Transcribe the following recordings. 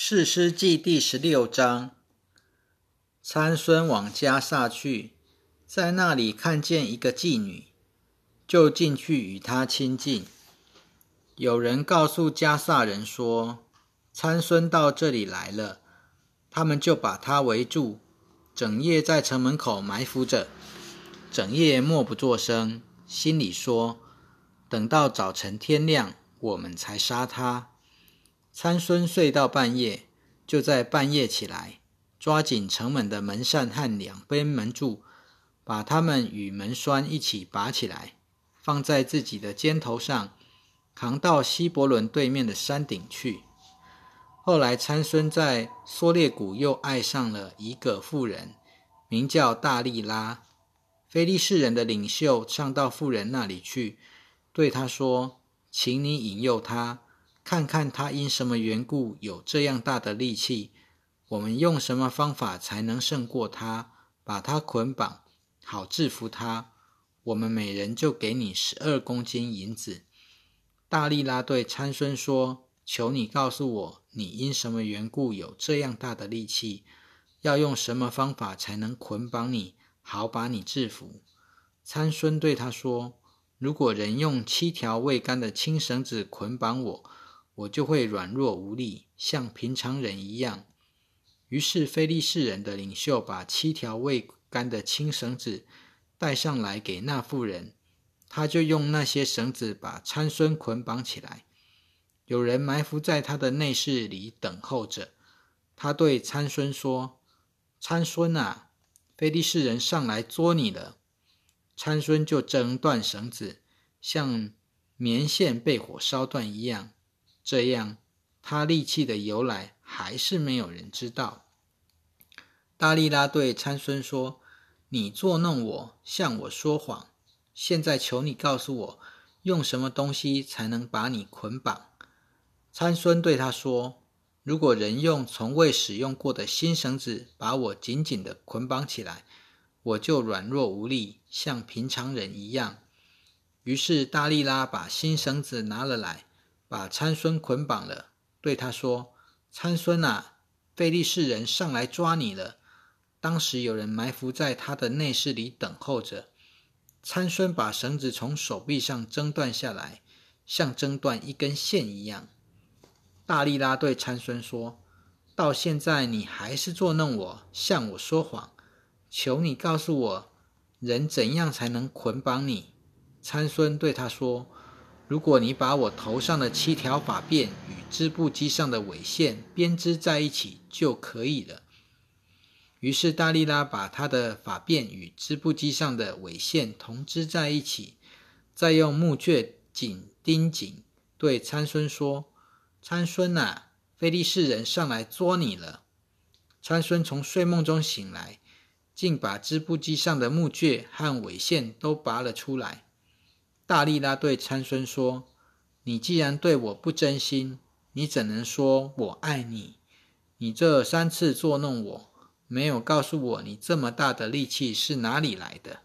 士师记第十六章，参孙往迦萨去，在那里看见一个妓女，就进去与她亲近。有人告诉迦萨人说，参孙到这里来了，他们就把他围住，整夜在城门口埋伏着，整夜默不作声，心里说：等到早晨天亮，我们才杀他。参孙睡到半夜，就在半夜起来，抓紧城门的门扇和两边门柱，把它们与门栓一起拔起来，放在自己的肩头上，扛到希伯伦对面的山顶去。后来参孙在梭列谷又爱上了一个妇人，名叫大利拉。非利士人的领袖上到妇人那里去，对他说：“请你引诱他。”看看他因什么缘故有这样大的力气，我们用什么方法才能胜过他，把他捆绑，好制服他？我们每人就给你十二公斤银子。大力拉对参孙说：“求你告诉我，你因什么缘故有这样大的力气？要用什么方法才能捆绑你，好把你制服？”参孙对他说：“如果人用七条未干的青绳子捆绑我。”我就会软弱无力，像平常人一样。于是，非利士人的领袖把七条未干的青绳子带上来给那妇人，他就用那些绳子把参孙捆绑起来。有人埋伏在他的内室里等候着。他对参孙说：“参孙啊，非利士人上来捉你了。”参孙就挣断绳子，像棉线被火烧断一样。这样，他力气的由来还是没有人知道。大力拉对参孙说：“你捉弄我，向我说谎。现在求你告诉我，用什么东西才能把你捆绑？”参孙对他说：“如果人用从未使用过的新绳子把我紧紧的捆绑起来，我就软弱无力，像平常人一样。”于是大力拉把新绳子拿了来。把参孙捆绑了，对他说：“参孙啊，费利士人上来抓你了。”当时有人埋伏在他的内室里等候着。参孙把绳子从手臂上挣断下来，像挣断一根线一样。大力拉对参孙说：“到现在你还是捉弄我，向我说谎。求你告诉我，人怎样才能捆绑你？”参孙对他说。如果你把我头上的七条发辫与织布机上的纬线编织在一起就可以了。于是大力拉把他的发辫与织布机上的纬线同织在一起，再用木橛紧钉紧，对参孙说：“参孙啊，非利士人上来捉你了。”参孙从睡梦中醒来，竟把织布机上的木橛和纬线都拔了出来。大力拉对参孙说：“你既然对我不真心，你怎能说我爱你？你这三次作弄我，没有告诉我你这么大的力气是哪里来的。”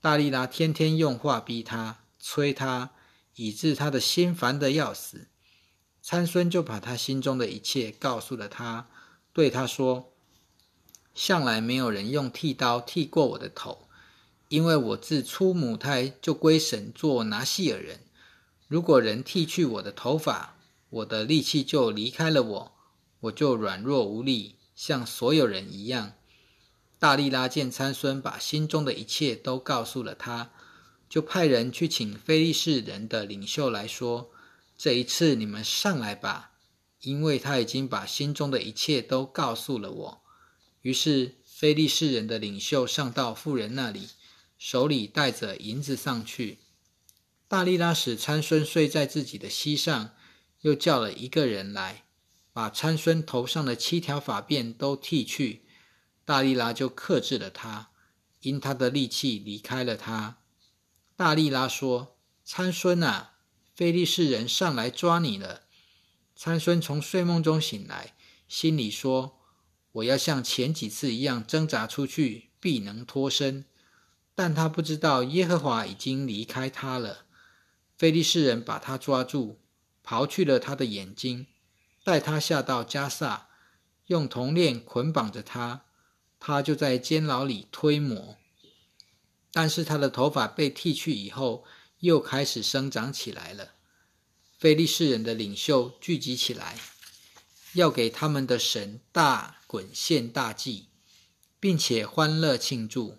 大力拉天天用话逼他、催他，以致他的心烦得要死。参孙就把他心中的一切告诉了他，对他说：“向来没有人用剃刀剃过我的头。”因为我自出母胎就归神做拿细尔人，如果人剃去我的头发，我的力气就离开了我，我就软弱无力，像所有人一样。大力拉见参孙把心中的一切都告诉了他，就派人去请非利士人的领袖来说：“这一次你们上来吧，因为他已经把心中的一切都告诉了我。”于是非利士人的领袖上到妇人那里。手里带着银子上去，大力拉使参孙睡在自己的膝上，又叫了一个人来，把参孙头上的七条发辫都剃去。大力拉就克制了他，因他的力气离开了他。大力拉说：“参孙啊，菲利士人上来抓你了。”参孙从睡梦中醒来，心里说：“我要像前几次一样挣扎出去，必能脱身。”但他不知道耶和华已经离开他了。非利士人把他抓住，刨去了他的眼睛，带他下到加萨，用铜链捆绑着他，他就在监牢里推磨。但是他的头发被剃去以后，又开始生长起来了。非利士人的领袖聚集起来，要给他们的神大滚献大祭，并且欢乐庆祝。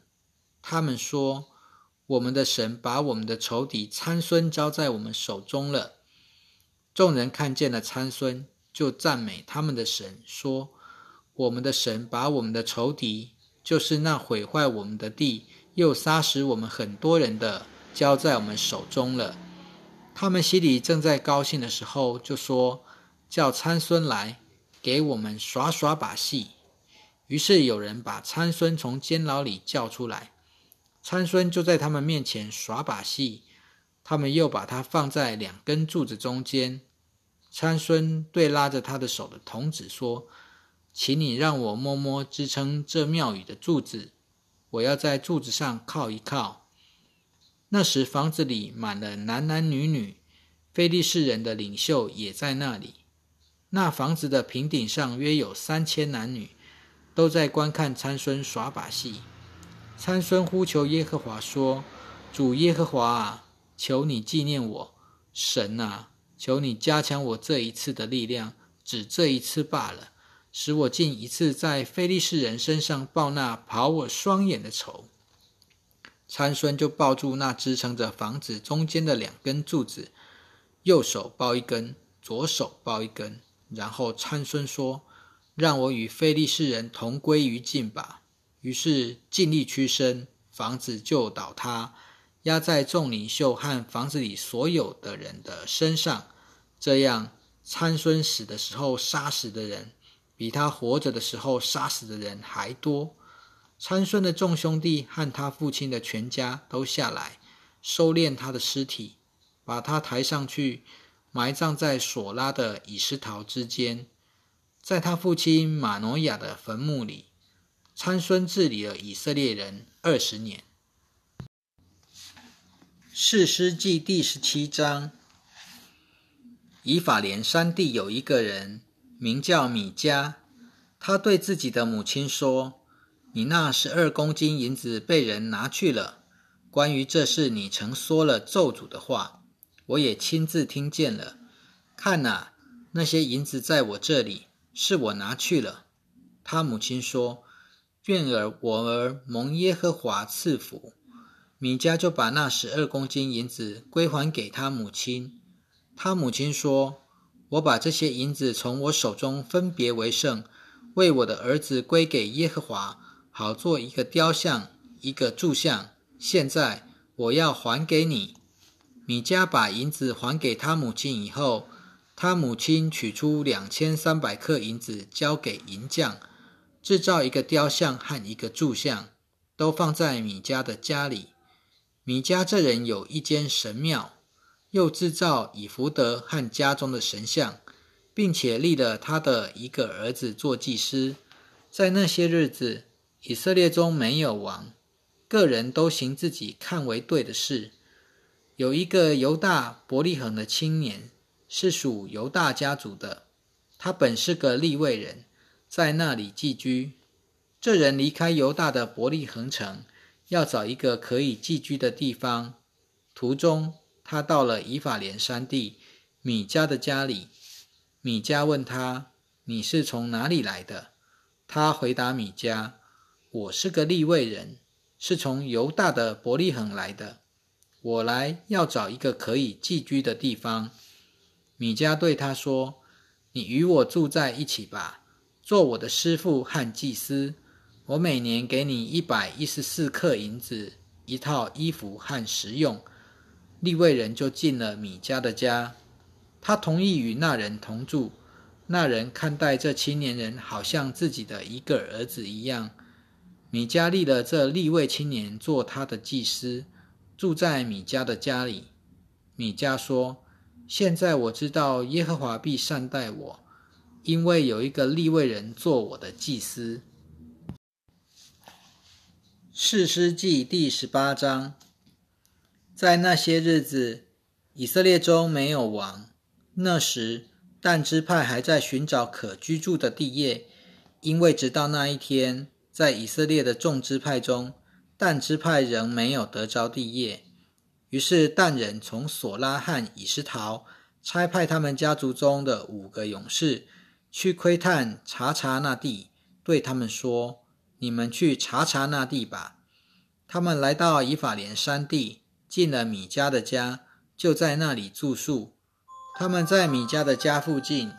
他们说：“我们的神把我们的仇敌参孙交在我们手中了。”众人看见了参孙，就赞美他们的神，说：“我们的神把我们的仇敌，就是那毁坏我们的地。”又杀死我们很多人的，交在我们手中了。他们心里正在高兴的时候，就说：“叫参孙来，给我们耍耍把戏。”于是有人把参孙从监牢里叫出来，参孙就在他们面前耍把戏。他们又把他放在两根柱子中间。参孙对拉着他的手的童子说：“请你让我摸摸支撑这庙宇的柱子。”我要在柱子上靠一靠。那时房子里满了男男女女，非利士人的领袖也在那里。那房子的平顶上约有三千男女，都在观看参孙耍把戏。参孙呼求耶和华说：“主耶和华啊，求你纪念我，神啊，求你加强我这一次的力量，只这一次罢了。”使我尽一次在非利士人身上报那跑我双眼的仇。参孙就抱住那支撑着房子中间的两根柱子，右手抱一根，左手抱一根。然后参孙说：“让我与非利士人同归于尽吧。”于是尽力屈身，房子就倒塌，压在众领袖和房子里所有的人的身上。这样，参孙死的时候杀死的人。比他活着的时候杀死的人还多。参孙的众兄弟和他父亲的全家都下来收敛他的尸体，把他抬上去，埋葬在索拉的以斯陶之间，在他父亲马诺亚的坟墓里。参孙治理了以色列人二十年。士师记第十七章：以法莲山地有一个人。名叫米迦，他对自己的母亲说：“你那十二公斤银子被人拿去了。关于这事，你曾说了咒诅的话，我也亲自听见了。看哪，那些银子在我这里，是我拿去了。”他母亲说：“愿儿我儿蒙耶和华赐福。”米迦就把那十二公斤银子归还给他母亲。他母亲说。我把这些银子从我手中分别为圣，为我的儿子归给耶和华，好做一个雕像，一个柱像。现在我要还给你。米迦把银子还给他母亲以后，他母亲取出两千三百克银子交给银匠，制造一个雕像和一个柱像，都放在米迦的家里。米迦这人有一间神庙。又制造以福德和家中的神像，并且立了他的一个儿子做祭司。在那些日子，以色列中没有王，个人都行自己看为对的事。有一个犹大伯利恒的青年，是属犹大家族的，他本是个立位人，在那里寄居。这人离开犹大的伯利恒城，要找一个可以寄居的地方，途中。他到了以法莲山地米迦的家里，米迦问他：“你是从哪里来的？”他回答米迦：“我是个利未人，是从犹大的伯利恒来的。我来要找一个可以寄居的地方。”米迦对他说：“你与我住在一起吧，做我的师傅和祭司。我每年给你一百一十四克银子，一套衣服和食用。”利未人就进了米迦的家，他同意与那人同住。那人看待这青年人，好像自己的一个儿子一样。米迦立了这利未青年做他的祭司，住在米迦的家里。米迦说：“现在我知道耶和华必善待我，因为有一个利未人做我的祭司。”士师记第十八章。在那些日子，以色列中没有王。那时，但支派还在寻找可居住的地业，因为直到那一天，在以色列的众支派中，但支派仍没有得着地业。于是但人从索拉和以斯陶差派他们家族中的五个勇士去窥探查查那地，对他们说：“你们去查查那地吧。”他们来到以法莲山地，进了米迦的家，就在那里住宿。他们在米迦的家附近，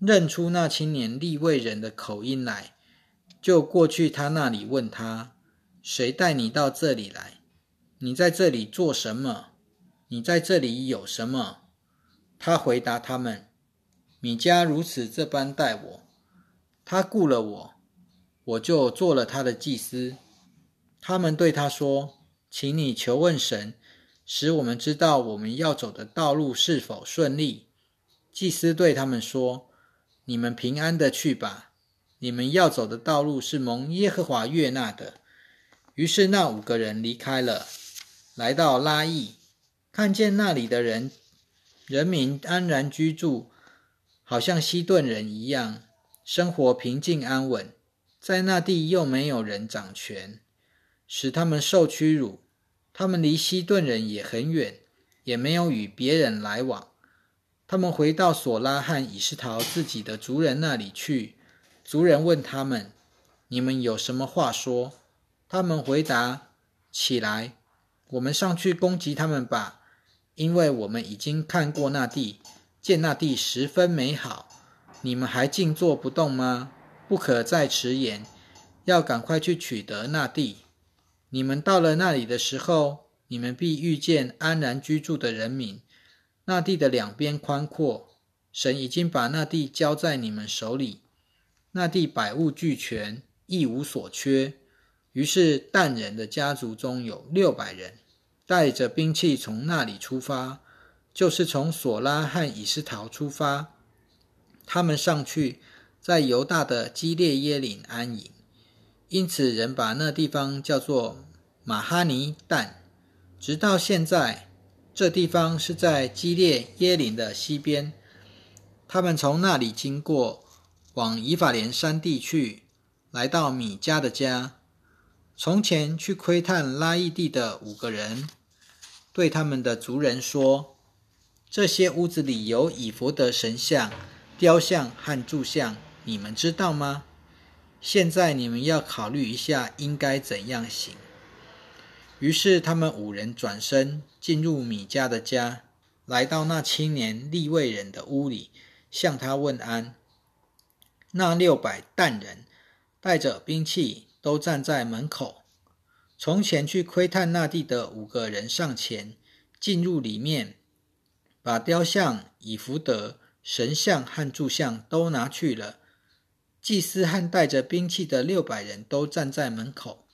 认出那青年利未人的口音来。就过去他那里问他：“谁带你到这里来？你在这里做什么？你在这里有什么？”他回答他们：“米迦如此这般待我，他雇了我，我就做了他的祭司。”他们对他说：“请你求问神，使我们知道我们要走的道路是否顺利。”祭司对他们说：“你们平安的去吧。”你们要走的道路是蒙耶和华悦纳的。于是那五个人离开了，来到拉邑，看见那里的人人民安然居住，好像西顿人一样，生活平静安稳。在那地又没有人掌权，使他们受屈辱。他们离西顿人也很远，也没有与别人来往。他们回到索拉汉以斯陶自己的族人那里去。族人问他们：“你们有什么话说？”他们回答：“起来，我们上去攻击他们吧，因为我们已经看过那地，见那地十分美好。你们还静坐不动吗？不可再迟延，要赶快去取得那地。你们到了那里的时候，你们必遇见安然居住的人民。那地的两边宽阔，神已经把那地交在你们手里。”那地百物俱全，一无所缺。于是但人的家族中有六百人，带着兵器从那里出发，就是从索拉和以斯陶出发。他们上去，在犹大的基列耶岭安营，因此人把那地方叫做马哈尼但。直到现在，这地方是在基列耶岭的西边。他们从那里经过。往以法莲山地去，来到米迦的家。从前去窥探拉伊地的五个人，对他们的族人说：“这些屋子里有以弗的神像、雕像和柱像，你们知道吗？现在你们要考虑一下，应该怎样行。”于是他们五人转身进入米迦的家，来到那青年利未人的屋里，向他问安。那六百担人带着兵器，都站在门口。从前去窥探那地的五个人上前，进入里面，把雕像、以福德、神像和柱像都拿去了。祭司和带着兵器的六百人都站在门口。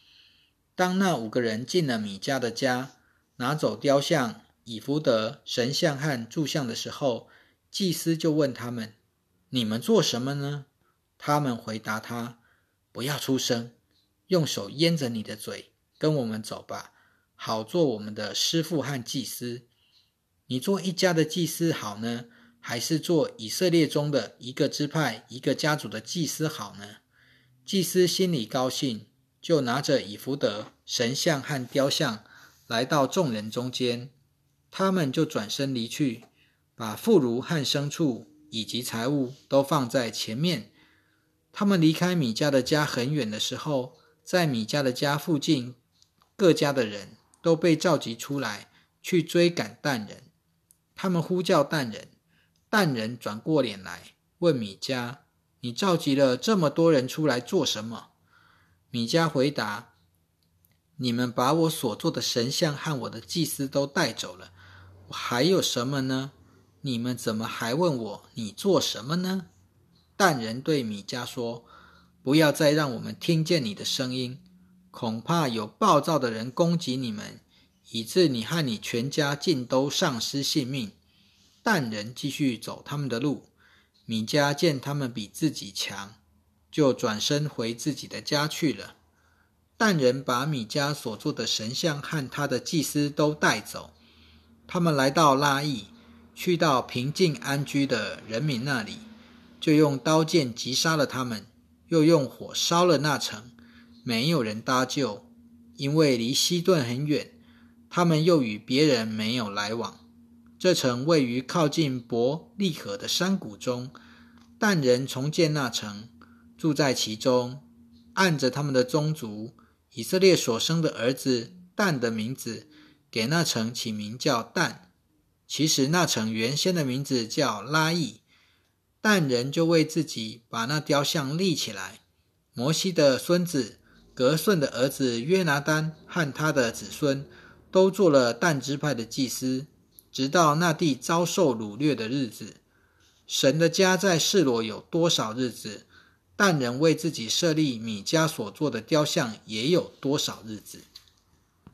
当那五个人进了米迦的家，拿走雕像、以福德、神像和柱像的时候，祭司就问他们：“你们做什么呢？”他们回答他：“不要出声，用手掩着你的嘴，跟我们走吧，好做我们的师傅和祭司。你做一家的祭司好呢，还是做以色列中的一个支派、一个家族的祭司好呢？”祭司心里高兴，就拿着以福德神像和雕像来到众人中间，他们就转身离去，把妇孺和牲畜以及财物都放在前面。他们离开米迦的家很远的时候，在米迦的家附近，各家的人都被召集出来去追赶但人。他们呼叫但人，但人转过脸来问米迦：“你召集了这么多人出来做什么？”米迦回答：“你们把我所做的神像和我的祭司都带走了，我还有什么呢？你们怎么还问我你做什么呢？”但人对米迦说：“不要再让我们听见你的声音，恐怕有暴躁的人攻击你们，以致你和你全家尽都丧失性命。”但人继续走他们的路。米迦见他们比自己强，就转身回自己的家去了。但人把米迦所做的神像和他的祭司都带走，他们来到拉邑，去到平静安居的人民那里，就用刀剑击杀了他们，又用火烧了那城，没有人搭救，因为离西顿很远。他们又与别人没有来往。这城位于靠近伯利河的山谷中，但人重建那城，住在其中，按着他们的宗族以色列所生的儿子但的名字，给那城起名叫但。其实那城原先的名字叫拉伊，但人就为自己把那雕像立起来。摩西的孙子格顺的儿子约拿丹和他的子孙。都做了但支派的祭司，直到那地遭受掳掠的日子。神的家在示罗有多少日子，但人为自己设立米迦所做的雕像也有多少日子。